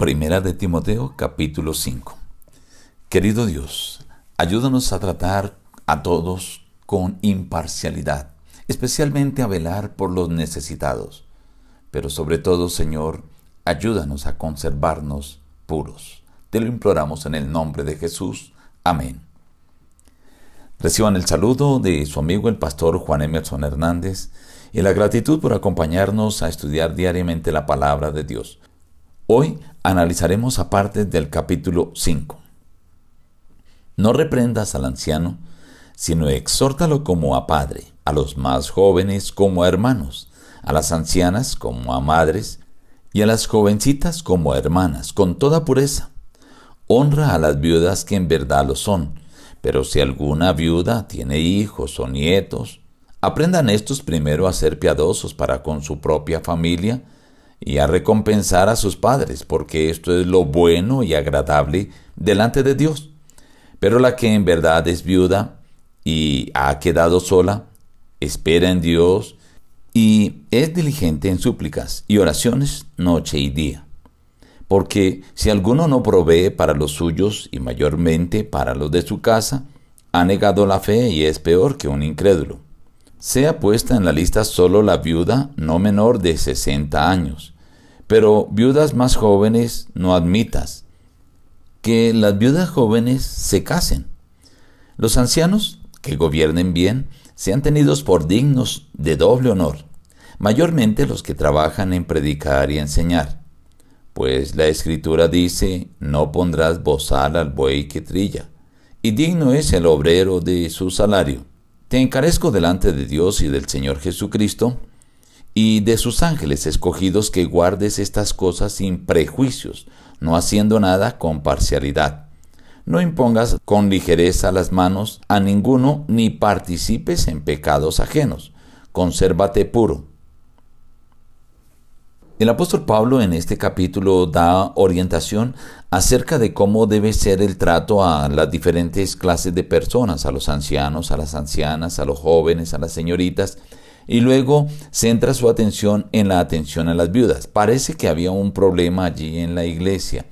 Primera de Timoteo capítulo 5. Querido Dios, ayúdanos a tratar a todos con imparcialidad, especialmente a velar por los necesitados. Pero sobre todo, Señor, ayúdanos a conservarnos puros. Te lo imploramos en el nombre de Jesús. Amén. Reciban el saludo de su amigo el pastor Juan Emerson Hernández y la gratitud por acompañarnos a estudiar diariamente la palabra de Dios. Hoy analizaremos aparte del capítulo 5. No reprendas al anciano, sino exhórtalo como a padre, a los más jóvenes como a hermanos, a las ancianas como a madres, y a las jovencitas como a hermanas, con toda pureza. Honra a las viudas que en verdad lo son, pero si alguna viuda tiene hijos o nietos, aprendan estos primero a ser piadosos para con su propia familia, y a recompensar a sus padres, porque esto es lo bueno y agradable delante de Dios. Pero la que en verdad es viuda y ha quedado sola, espera en Dios y es diligente en súplicas y oraciones noche y día. Porque si alguno no provee para los suyos y mayormente para los de su casa, ha negado la fe y es peor que un incrédulo. Sea puesta en la lista solo la viuda no menor de sesenta años, pero viudas más jóvenes no admitas. Que las viudas jóvenes se casen. Los ancianos, que gobiernen bien, sean tenidos por dignos de doble honor, mayormente los que trabajan en predicar y enseñar. Pues la escritura dice, no pondrás bozal al buey que trilla, y digno es el obrero de su salario. Te encarezco delante de Dios y del Señor Jesucristo, y de sus ángeles escogidos que guardes estas cosas sin prejuicios, no haciendo nada con parcialidad. No impongas con ligereza las manos a ninguno ni participes en pecados ajenos. Consérvate puro. El apóstol Pablo en este capítulo da orientación acerca de cómo debe ser el trato a las diferentes clases de personas, a los ancianos, a las ancianas, a los jóvenes, a las señoritas, y luego centra su atención en la atención a las viudas. Parece que había un problema allí en la iglesia,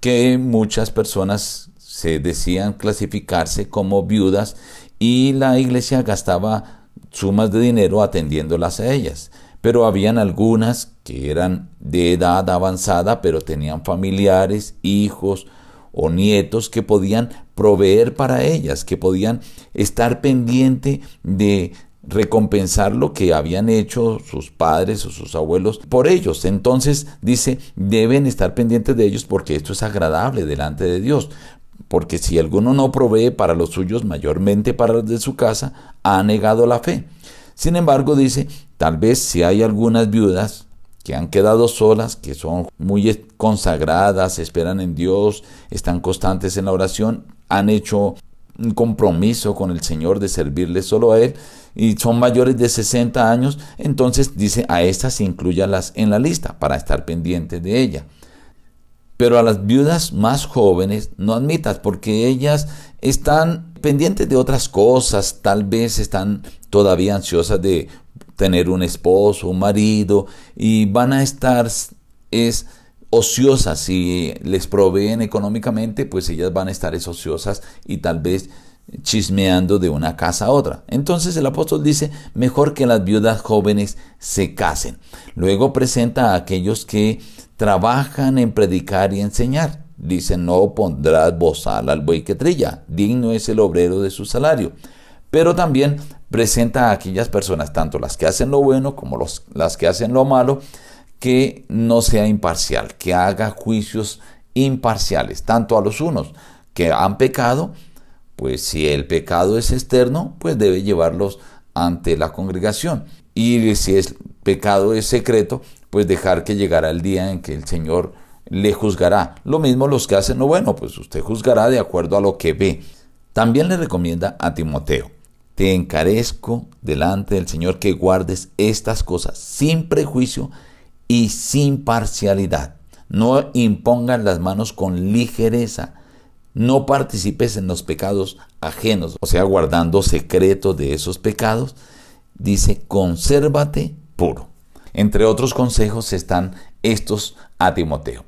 que muchas personas se decían clasificarse como viudas y la iglesia gastaba sumas de dinero atendiéndolas a ellas pero habían algunas que eran de edad avanzada, pero tenían familiares, hijos o nietos que podían proveer para ellas, que podían estar pendiente de recompensar lo que habían hecho sus padres o sus abuelos por ellos. Entonces dice, deben estar pendientes de ellos porque esto es agradable delante de Dios. Porque si alguno no provee para los suyos, mayormente para los de su casa, ha negado la fe. Sin embargo, dice, tal vez si hay algunas viudas que han quedado solas, que son muy consagradas, esperan en Dios, están constantes en la oración, han hecho un compromiso con el Señor de servirle solo a Él y son mayores de 60 años, entonces dice a estas incluyalas en la lista para estar pendientes de ella. Pero a las viudas más jóvenes no admitas porque ellas están pendientes de otras cosas, tal vez están todavía ansiosas de tener un esposo, un marido, y van a estar es ociosas si les proveen económicamente, pues ellas van a estar es ociosas y tal vez chismeando de una casa a otra. Entonces el apóstol dice, mejor que las viudas jóvenes se casen. Luego presenta a aquellos que trabajan en predicar y enseñar. Dice, no pondrás bozal al buey que trilla, digno es el obrero de su salario. Pero también presenta a aquellas personas, tanto las que hacen lo bueno como los, las que hacen lo malo, que no sea imparcial, que haga juicios imparciales, tanto a los unos que han pecado, pues si el pecado es externo, pues debe llevarlos ante la congregación. Y si el pecado es secreto, pues dejar que llegara el día en que el Señor le juzgará. Lo mismo los que hacen lo bueno, pues usted juzgará de acuerdo a lo que ve. También le recomienda a Timoteo te encarezco delante del Señor que guardes estas cosas sin prejuicio y sin parcialidad. No impongas las manos con ligereza. No participes en los pecados ajenos, o sea, guardando secretos de esos pecados. Dice, consérvate puro. Entre otros consejos están estos a Timoteo.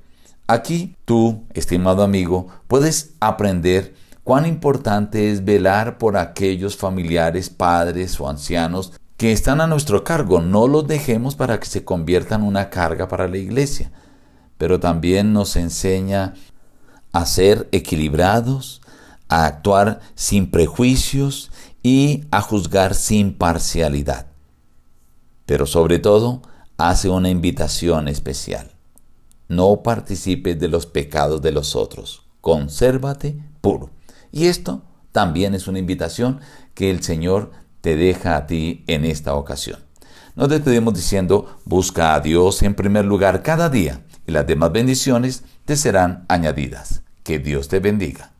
Aquí tú, estimado amigo, puedes aprender cuán importante es velar por aquellos familiares, padres o ancianos que están a nuestro cargo. No los dejemos para que se conviertan en una carga para la iglesia. Pero también nos enseña a ser equilibrados, a actuar sin prejuicios y a juzgar sin parcialidad. Pero sobre todo, hace una invitación especial. No participes de los pecados de los otros. Consérvate puro. Y esto también es una invitación que el Señor te deja a ti en esta ocasión. Nos despedimos diciendo, busca a Dios en primer lugar cada día y las demás bendiciones te serán añadidas. Que Dios te bendiga.